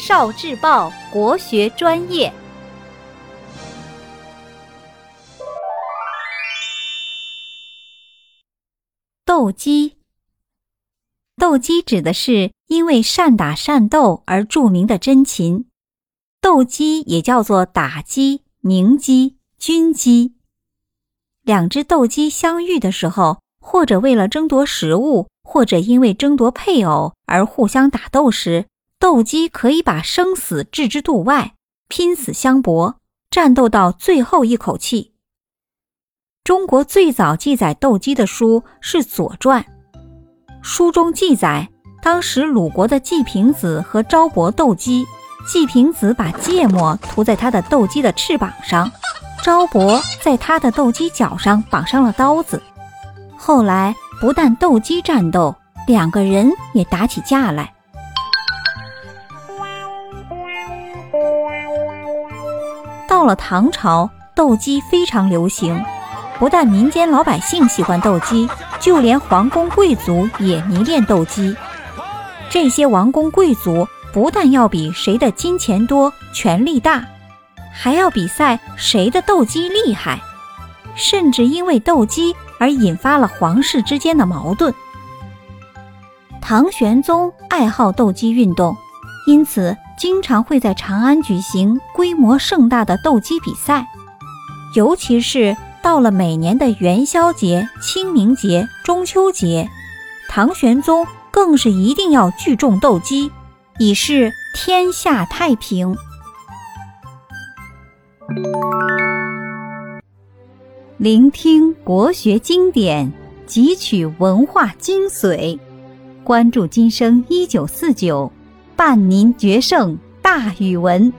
少智报国学专业。斗鸡，斗鸡指的是因为善打善斗而著名的真禽。斗鸡也叫做打鸡、鸣鸡、军鸡。两只斗鸡相遇的时候，或者为了争夺食物，或者因为争夺配偶而互相打斗时，斗鸡可以把生死置之度外，拼死相搏，战斗到最后一口气。中国最早记载斗鸡的书是《左传》，书中记载，当时鲁国的季平子和昭伯斗鸡，季平子把芥末涂在他的斗鸡的翅膀上，昭伯在他的斗鸡脚上绑上了刀子。后来不但斗鸡战斗，两个人也打起架来。到了唐朝，斗鸡非常流行。不但民间老百姓喜欢斗鸡，就连皇宫贵族也迷恋斗鸡。这些王公贵族不但要比谁的金钱多、权力大，还要比赛谁的斗鸡厉害，甚至因为斗鸡而引发了皇室之间的矛盾。唐玄宗爱好斗鸡运动，因此经常会在长安举行规模盛大的斗鸡比赛，尤其是。到了每年的元宵节、清明节、中秋节，唐玄宗更是一定要聚众斗鸡，以示天下太平。聆听国学经典，汲取文化精髓，关注今生一九四九，伴您决胜大语文。